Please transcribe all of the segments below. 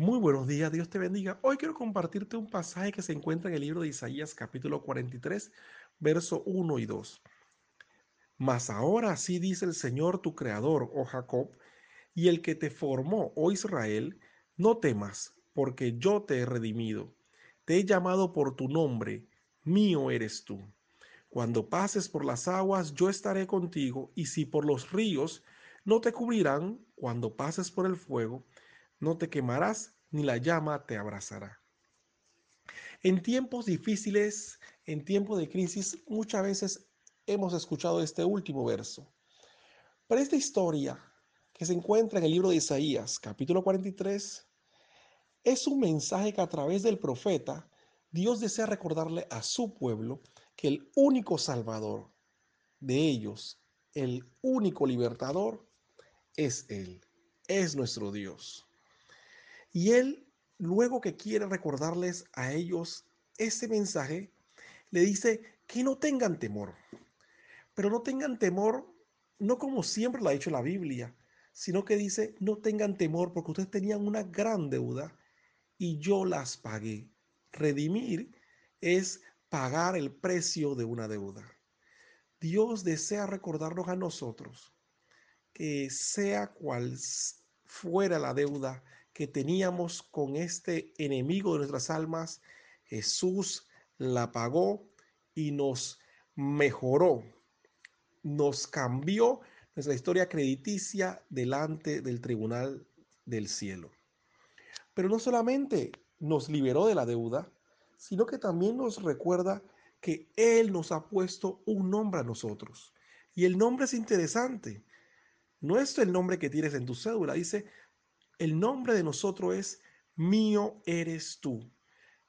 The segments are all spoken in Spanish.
Muy buenos días, Dios te bendiga. Hoy quiero compartirte un pasaje que se encuentra en el libro de Isaías capítulo 43, verso 1 y 2. Mas ahora así dice el Señor tu Creador, oh Jacob, y el que te formó, oh Israel, no temas, porque yo te he redimido. Te he llamado por tu nombre, mío eres tú. Cuando pases por las aguas, yo estaré contigo, y si por los ríos, no te cubrirán, cuando pases por el fuego, no te quemarás, ni la llama te abrazará. En tiempos difíciles, en tiempos de crisis, muchas veces hemos escuchado este último verso. Pero esta historia que se encuentra en el libro de Isaías, capítulo 43, es un mensaje que a través del profeta Dios desea recordarle a su pueblo que el único salvador de ellos, el único libertador, es Él, es nuestro Dios. Y él, luego que quiere recordarles a ellos ese mensaje, le dice que no tengan temor. Pero no tengan temor, no como siempre lo ha dicho la Biblia, sino que dice, no tengan temor porque ustedes tenían una gran deuda y yo las pagué. Redimir es pagar el precio de una deuda. Dios desea recordarnos a nosotros que sea cual fuera la deuda que teníamos con este enemigo de nuestras almas, Jesús la pagó y nos mejoró, nos cambió nuestra historia crediticia delante del tribunal del cielo. Pero no solamente nos liberó de la deuda, sino que también nos recuerda que Él nos ha puesto un nombre a nosotros. Y el nombre es interesante. No es el nombre que tienes en tu cédula. Dice, el nombre de nosotros es mío eres tú.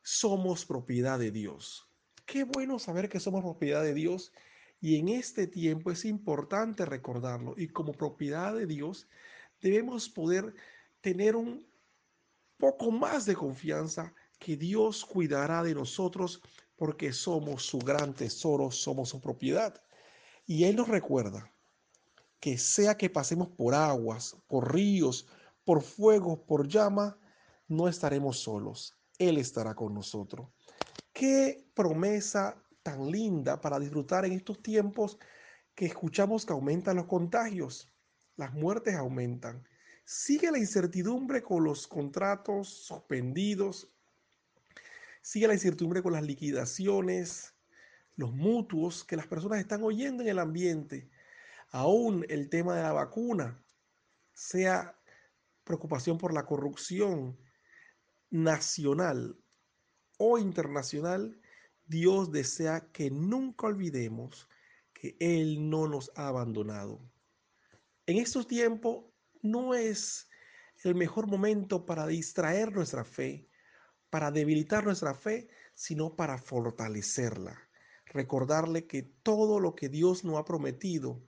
Somos propiedad de Dios. Qué bueno saber que somos propiedad de Dios y en este tiempo es importante recordarlo y como propiedad de Dios debemos poder tener un poco más de confianza que Dios cuidará de nosotros porque somos su gran tesoro, somos su propiedad. Y Él nos recuerda que sea que pasemos por aguas, por ríos, por fuego, por llama, no estaremos solos. Él estará con nosotros. Qué promesa tan linda para disfrutar en estos tiempos que escuchamos que aumentan los contagios, las muertes aumentan. Sigue la incertidumbre con los contratos suspendidos, sigue la incertidumbre con las liquidaciones, los mutuos que las personas están oyendo en el ambiente. Aún el tema de la vacuna, sea preocupación por la corrupción nacional o internacional, Dios desea que nunca olvidemos que Él no nos ha abandonado. En estos tiempos no es el mejor momento para distraer nuestra fe, para debilitar nuestra fe, sino para fortalecerla. Recordarle que todo lo que Dios nos ha prometido,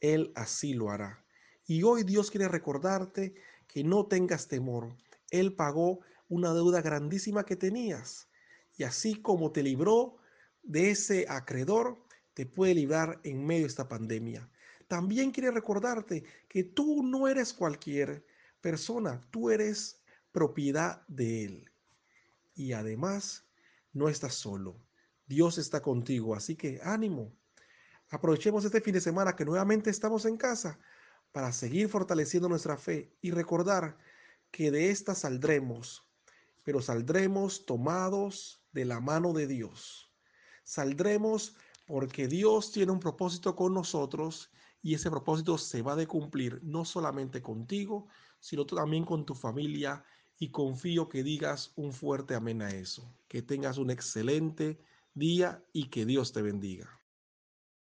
Él así lo hará. Y hoy Dios quiere recordarte que no tengas temor. Él pagó una deuda grandísima que tenías. Y así como te libró de ese acreedor, te puede librar en medio de esta pandemia. También quiere recordarte que tú no eres cualquier persona, tú eres propiedad de Él. Y además, no estás solo. Dios está contigo, así que ánimo. Aprovechemos este fin de semana que nuevamente estamos en casa para seguir fortaleciendo nuestra fe y recordar que de esta saldremos, pero saldremos tomados de la mano de Dios. Saldremos porque Dios tiene un propósito con nosotros y ese propósito se va a cumplir no solamente contigo, sino también con tu familia y confío que digas un fuerte amén a eso. Que tengas un excelente día y que Dios te bendiga.